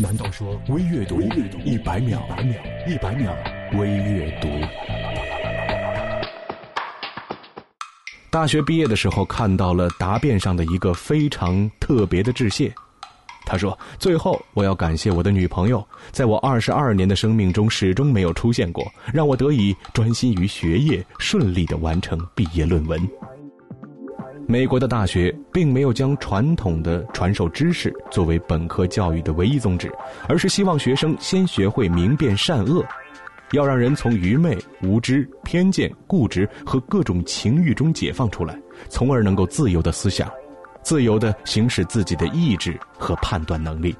难道说微阅读一百秒？一百秒微阅读。大学毕业的时候，看到了答辩上的一个非常特别的致谢。他说：“最后，我要感谢我的女朋友，在我二十二年的生命中始终没有出现过，让我得以专心于学业，顺利的完成毕业论文。”美国的大学并没有将传统的传授知识作为本科教育的唯一宗旨，而是希望学生先学会明辨善恶。要让人从愚昧、无知、偏见、固执和各种情欲中解放出来，从而能够自由的思想，自由的行使自己的意志和判断能力。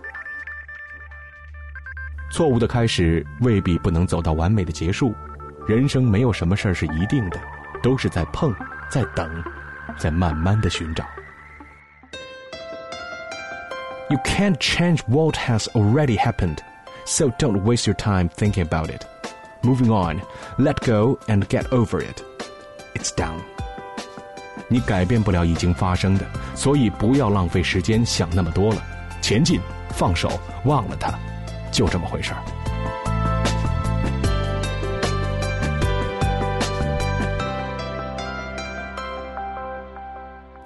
错误的开始未必不能走到完美的结束。人生没有什么事儿是一定的，都是在碰，在等，在慢慢的寻找。You can't change what has already happened, so don't waste your time thinking about it. Moving on, let go and get over it. It's done. 你改变不了已经发生的，所以不要浪费时间想那么多了。前进，放手，忘了它，就这么回事儿。